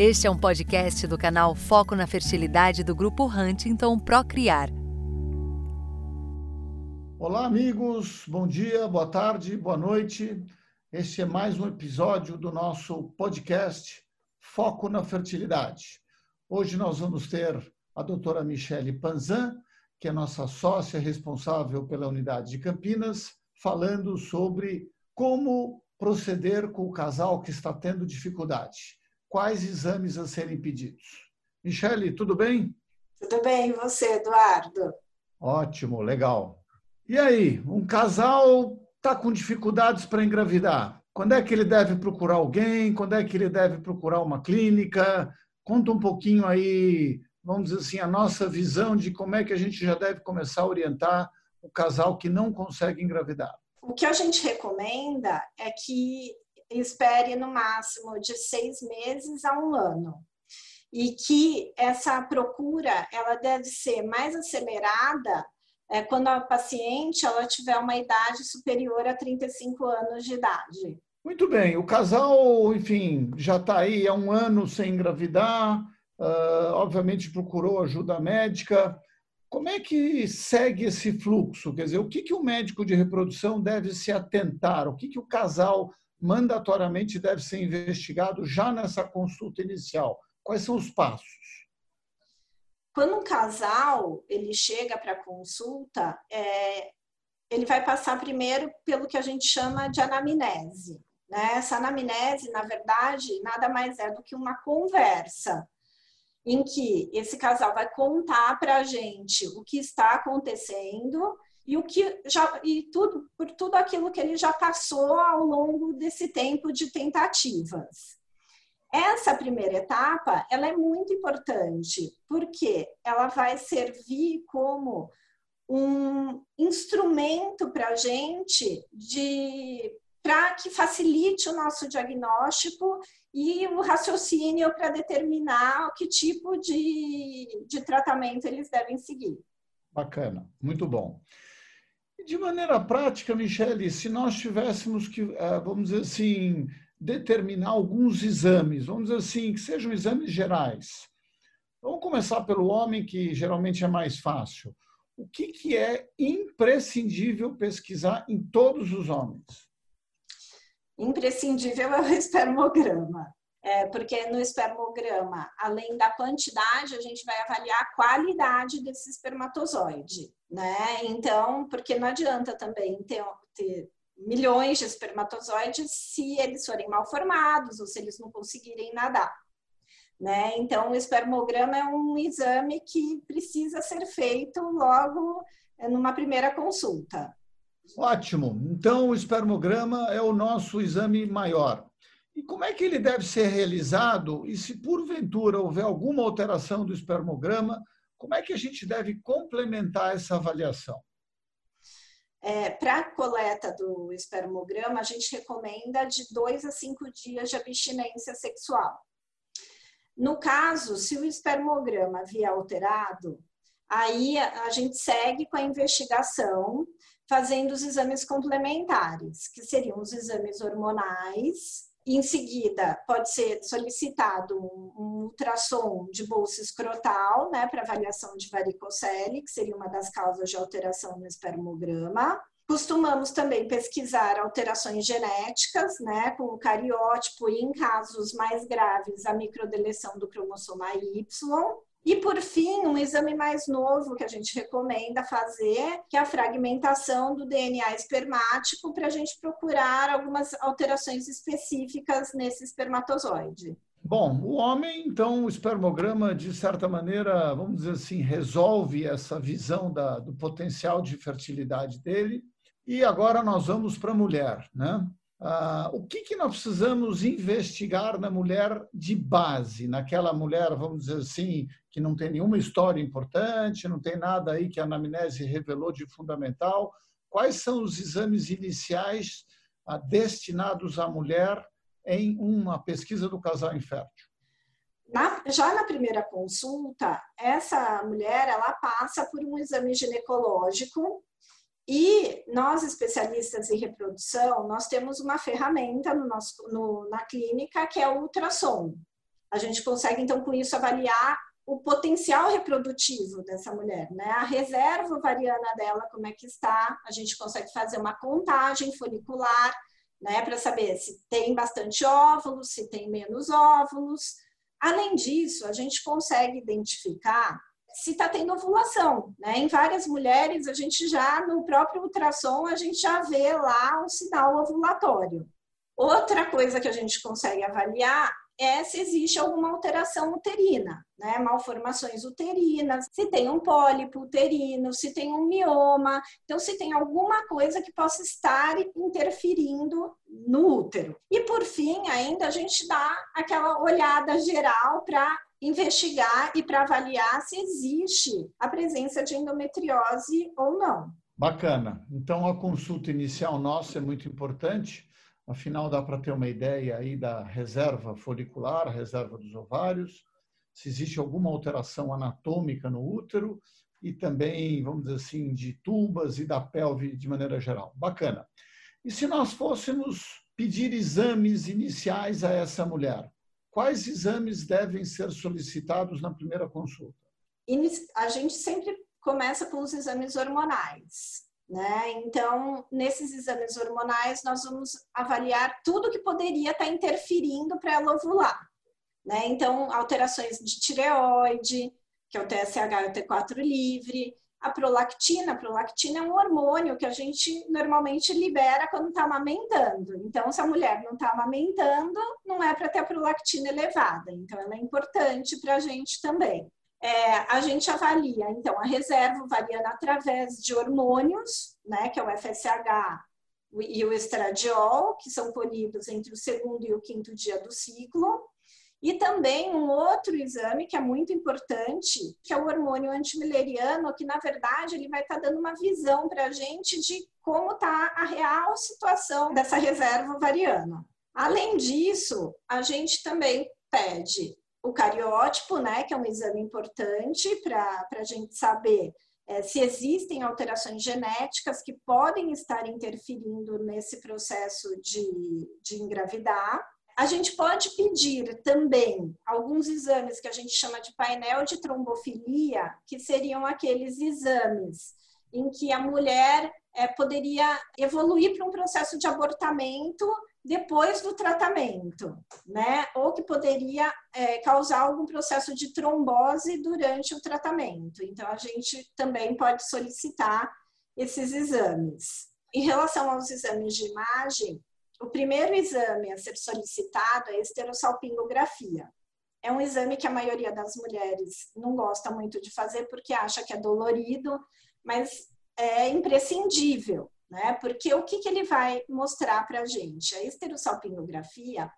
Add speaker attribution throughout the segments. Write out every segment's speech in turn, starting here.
Speaker 1: Este é um podcast do canal Foco na Fertilidade do Grupo Huntington Procriar.
Speaker 2: Olá, amigos. Bom dia, boa tarde, boa noite. Este é mais um episódio do nosso podcast Foco na Fertilidade. Hoje nós vamos ter a doutora Michele Panzan, que é nossa sócia responsável pela unidade de Campinas, falando sobre como proceder com o casal que está tendo dificuldade quais exames a serem pedidos. Michele, tudo bem?
Speaker 3: Tudo bem, e você, Eduardo?
Speaker 2: Ótimo, legal. E aí, um casal está com dificuldades para engravidar. Quando é que ele deve procurar alguém? Quando é que ele deve procurar uma clínica? Conta um pouquinho aí, vamos dizer assim, a nossa visão de como é que a gente já deve começar a orientar o casal que não consegue engravidar.
Speaker 3: O que a gente recomenda é que espere no máximo de seis meses a um ano e que essa procura ela deve ser mais acelerada é, quando a paciente ela tiver uma idade superior a 35 anos de idade.
Speaker 2: Muito bem, o casal, enfim, já está aí há um ano sem engravidar, uh, obviamente procurou ajuda médica. Como é que segue esse fluxo? Quer dizer, o que, que o médico de reprodução deve se atentar? O que, que o casal mandatoriamente deve ser investigado já nessa consulta inicial? Quais são os passos?
Speaker 3: Quando um casal ele chega para consulta, é, ele vai passar primeiro pelo que a gente chama de anamnese. Né? Essa anamnese, na verdade, nada mais é do que uma conversa em que esse casal vai contar para a gente o que está acontecendo e o que já e tudo por tudo aquilo que ele já passou ao longo desse tempo de tentativas. Essa primeira etapa, ela é muito importante, porque ela vai servir como um instrumento para a gente de para que facilite o nosso diagnóstico e o raciocínio para determinar que tipo de, de tratamento eles devem seguir.
Speaker 2: Bacana, muito bom. De maneira prática, Michele, se nós tivéssemos que, eh, vamos dizer assim, determinar alguns exames, vamos dizer assim, que sejam exames gerais. Vamos começar pelo homem, que geralmente é mais fácil. O que, que é imprescindível pesquisar em todos os homens?
Speaker 3: Imprescindível é o espermograma. É, porque no espermograma, além da quantidade, a gente vai avaliar a qualidade desse espermatozoide, né? Então, porque não adianta também ter, ter milhões de espermatozoides se eles forem mal formados ou se eles não conseguirem nadar. Né? Então, o espermograma é um exame que precisa ser feito logo é, numa primeira consulta.
Speaker 2: Ótimo. Então, o espermograma é o nosso exame maior. E como é que ele deve ser realizado? E se porventura houver alguma alteração do espermograma, como é que a gente deve complementar essa avaliação?
Speaker 3: É, Para a coleta do espermograma, a gente recomenda de dois a cinco dias de abstinência sexual. No caso, se o espermograma vier alterado, aí a gente segue com a investigação, fazendo os exames complementares, que seriam os exames hormonais, em seguida, pode ser solicitado um, ultrassom de bolsa escrotal, né, para avaliação de varicocele, que seria uma das causas de alteração no espermograma. Costumamos também pesquisar alterações genéticas, né, com o cariótipo e, em casos mais graves, a microdeleção do cromossoma Y. E, por fim, um exame mais novo que a gente recomenda fazer, que é a fragmentação do DNA espermático, para a gente procurar algumas alterações específicas nesse espermatozoide.
Speaker 2: Bom, o homem, então, o espermograma, de certa maneira, vamos dizer assim, resolve essa visão da, do potencial de fertilidade dele. E agora nós vamos para a mulher, né? Ah, o que, que nós precisamos investigar na mulher de base, naquela mulher, vamos dizer assim, que não tem nenhuma história importante, não tem nada aí que a anamnese revelou de fundamental? Quais são os exames iniciais ah, destinados à mulher em uma pesquisa do casal infértil?
Speaker 3: Na, já na primeira consulta, essa mulher ela passa por um exame ginecológico e nós, especialistas em reprodução, nós temos uma ferramenta no nosso, no, na clínica que é o ultrassom. A gente consegue, então, com isso, avaliar o potencial reprodutivo dessa mulher, né? A reserva ovariana dela, como é que está? A gente consegue fazer uma contagem folicular, né, para saber se tem bastante óvulos, se tem menos óvulos. Além disso, a gente consegue identificar se está tendo ovulação, né? Em várias mulheres, a gente já no próprio ultrassom a gente já vê lá o sinal ovulatório. Outra coisa que a gente consegue avaliar é se existe alguma alteração uterina, né? Malformações uterinas, se tem um pólipo uterino, se tem um mioma, então se tem alguma coisa que possa estar interferindo no útero. E por fim, ainda a gente dá aquela olhada geral para investigar e para avaliar se existe a presença de endometriose ou não.
Speaker 2: Bacana. Então a consulta inicial nossa é muito importante Afinal, dá para ter uma ideia aí da reserva folicular, reserva dos ovários, se existe alguma alteração anatômica no útero e também, vamos dizer assim, de tubas e da pelve de maneira geral. Bacana. E se nós fôssemos pedir exames iniciais a essa mulher, quais exames devem ser solicitados na primeira consulta?
Speaker 3: A gente sempre começa com os exames hormonais. Né? Então, nesses exames hormonais, nós vamos avaliar tudo que poderia estar interferindo para ela ovular. Né? Então, alterações de tireoide, que é o TSH e o T4 livre, a prolactina. A prolactina é um hormônio que a gente normalmente libera quando está amamentando. Então, se a mulher não está amamentando, não é para ter a prolactina elevada. Então, ela é importante para a gente também é, a gente avalia, então, a reserva ovariana através de hormônios, né, que é o FSH e o estradiol, que são colhidos entre o segundo e o quinto dia do ciclo. E também um outro exame que é muito importante, que é o hormônio antimileriano, que na verdade ele vai estar tá dando uma visão para a gente de como está a real situação dessa reserva ovariana. Além disso, a gente também pede o cariótipo, né, que é um exame importante para a gente saber é, se existem alterações genéticas que podem estar interferindo nesse processo de, de engravidar. A gente pode pedir também alguns exames que a gente chama de painel de trombofilia, que seriam aqueles exames em que a mulher é, poderia evoluir para um processo de abortamento depois do tratamento, né? Ou que poderia é, causar algum processo de trombose durante o tratamento. Então, a gente também pode solicitar esses exames. Em relação aos exames de imagem, o primeiro exame a ser solicitado é a esterossalpingografia. É um exame que a maioria das mulheres não gosta muito de fazer porque acha que é dolorido, mas é imprescindível, né? Porque o que, que ele vai mostrar para a gente? A esterossalpingografia,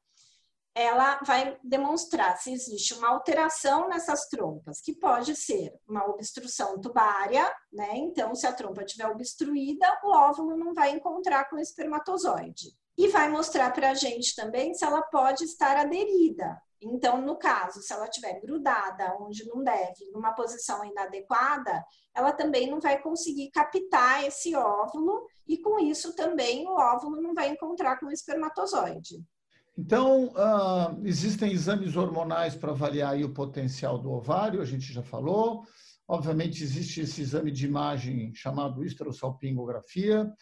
Speaker 3: ela vai demonstrar se existe uma alteração nessas trompas, que pode ser uma obstrução tubária, né? Então, se a trompa estiver obstruída, o óvulo não vai encontrar com o espermatozoide. E vai mostrar para a gente também se ela pode estar aderida, então, no caso, se ela estiver grudada onde não deve, numa posição inadequada, ela também não vai conseguir captar esse óvulo e com isso também o óvulo não vai encontrar com o espermatozoide.
Speaker 2: Então, uh, existem exames hormonais para avaliar o potencial do ovário, a gente já falou. Obviamente, existe esse exame de imagem chamado esterossalpingografia.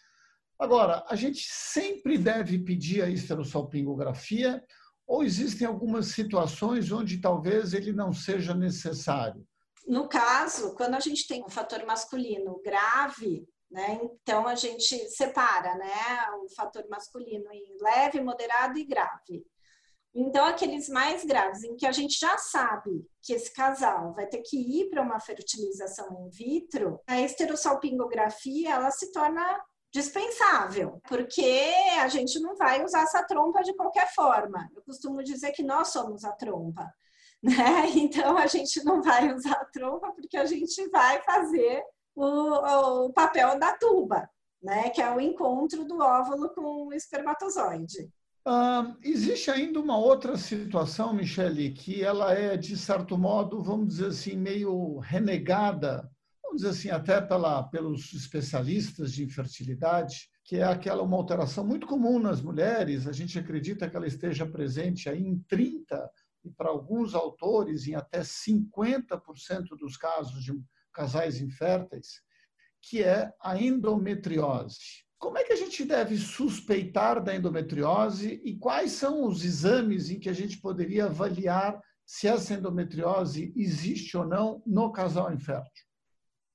Speaker 2: Agora, a gente sempre deve pedir a esterossalpingografia ou existem algumas situações onde talvez ele não seja necessário?
Speaker 3: No caso, quando a gente tem um fator masculino grave, né, então a gente separa né, o fator masculino em leve, moderado e grave. Então, aqueles mais graves, em que a gente já sabe que esse casal vai ter que ir para uma fertilização in vitro, a esterossalpingografia ela se torna dispensável, porque a gente não vai usar essa trompa de qualquer forma. Eu costumo dizer que nós somos a trompa, né? Então a gente não vai usar a trompa porque a gente vai fazer o, o papel da tuba, né? Que é o encontro do óvulo com o espermatozoide.
Speaker 2: Existe ainda uma outra situação, Michele, que ela é, de certo modo, vamos dizer assim, meio renegada vamos dizer assim, até pela, pelos especialistas de infertilidade, que é aquela uma alteração muito comum nas mulheres, a gente acredita que ela esteja presente aí em 30 e para alguns autores, em até 50% dos casos de casais inférteis, que é a endometriose. Como é que a gente deve suspeitar da endometriose e quais são os exames em que a gente poderia avaliar se essa endometriose existe ou não no casal infértil?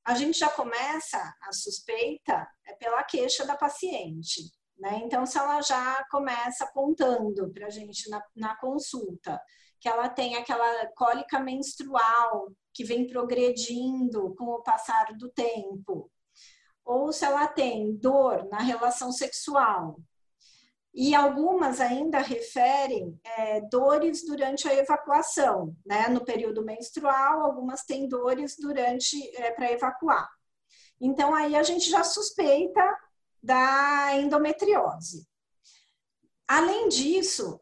Speaker 3: A gente já começa a suspeita é pela queixa da paciente. Né? Então, se ela já começa apontando para a gente na, na consulta que ela tem aquela cólica menstrual que vem progredindo com o passar do tempo, ou se ela tem dor na relação sexual. E algumas ainda referem é, dores durante a evacuação, né? No período menstrual, algumas têm dores durante é, para evacuar. Então aí a gente já suspeita da endometriose. Além disso,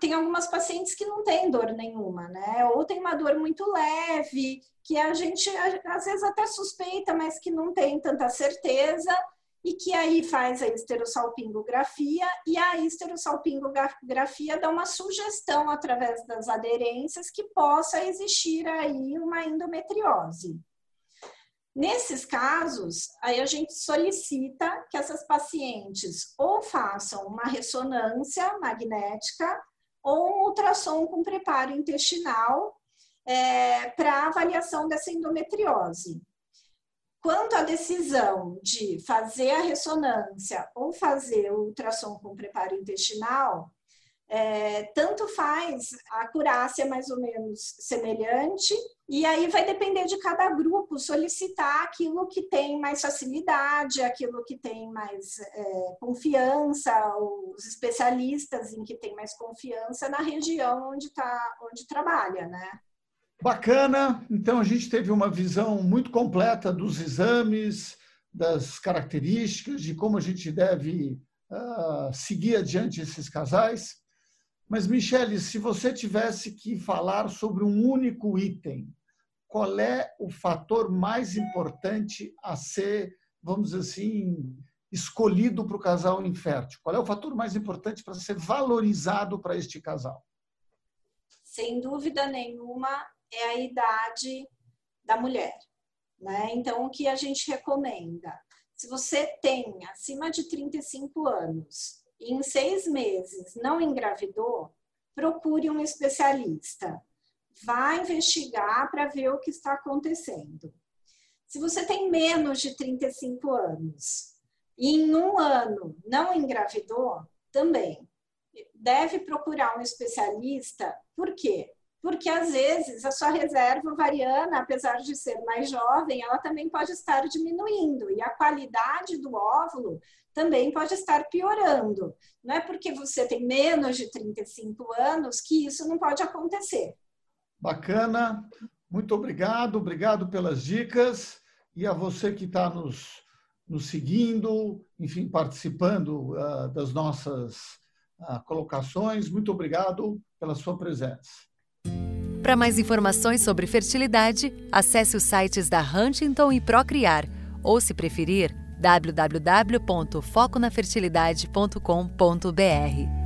Speaker 3: tem algumas pacientes que não têm dor nenhuma, né? Ou tem uma dor muito leve, que a gente às vezes até suspeita, mas que não tem tanta certeza, e que aí faz a esterossalpingografia, e a esterossalpingografia dá uma sugestão através das aderências que possa existir aí uma endometriose. Nesses casos, aí a gente solicita que essas pacientes ou façam uma ressonância magnética ou um ultrassom com preparo intestinal é, para avaliação dessa endometriose. Quanto à decisão de fazer a ressonância ou fazer o ultrassom com preparo intestinal, é, tanto faz, a acurácia é mais ou menos semelhante, e aí vai depender de cada grupo solicitar aquilo que tem mais facilidade, aquilo que tem mais é, confiança, os especialistas em que tem mais confiança na região onde, tá, onde trabalha, né?
Speaker 2: Bacana, então a gente teve uma visão muito completa dos exames, das características, de como a gente deve uh, seguir adiante esses casais. Mas, Michele, se você tivesse que falar sobre um único item, qual é o fator mais importante a ser, vamos dizer assim, escolhido para o casal infértil? Qual é o fator mais importante para ser valorizado para este casal?
Speaker 3: Sem dúvida nenhuma, é a idade da mulher. Né? Então, o que a gente recomenda? Se você tem acima de 35 anos e em seis meses não engravidou, procure um especialista. Vá investigar para ver o que está acontecendo. Se você tem menos de 35 anos e em um ano não engravidou, também deve procurar um especialista. Por quê? Porque às vezes a sua reserva ovariana, apesar de ser mais jovem, ela também pode estar diminuindo e a qualidade do óvulo também pode estar piorando. Não é porque você tem menos de 35 anos que isso não pode acontecer.
Speaker 2: Bacana, muito obrigado, obrigado pelas dicas e a você que está nos, nos seguindo, enfim, participando uh, das nossas uh, colocações. Muito obrigado pela sua presença.
Speaker 1: Para mais informações sobre fertilidade, acesse os sites da Huntington e Procriar, ou, se preferir, www.foconafertilidade.com.br.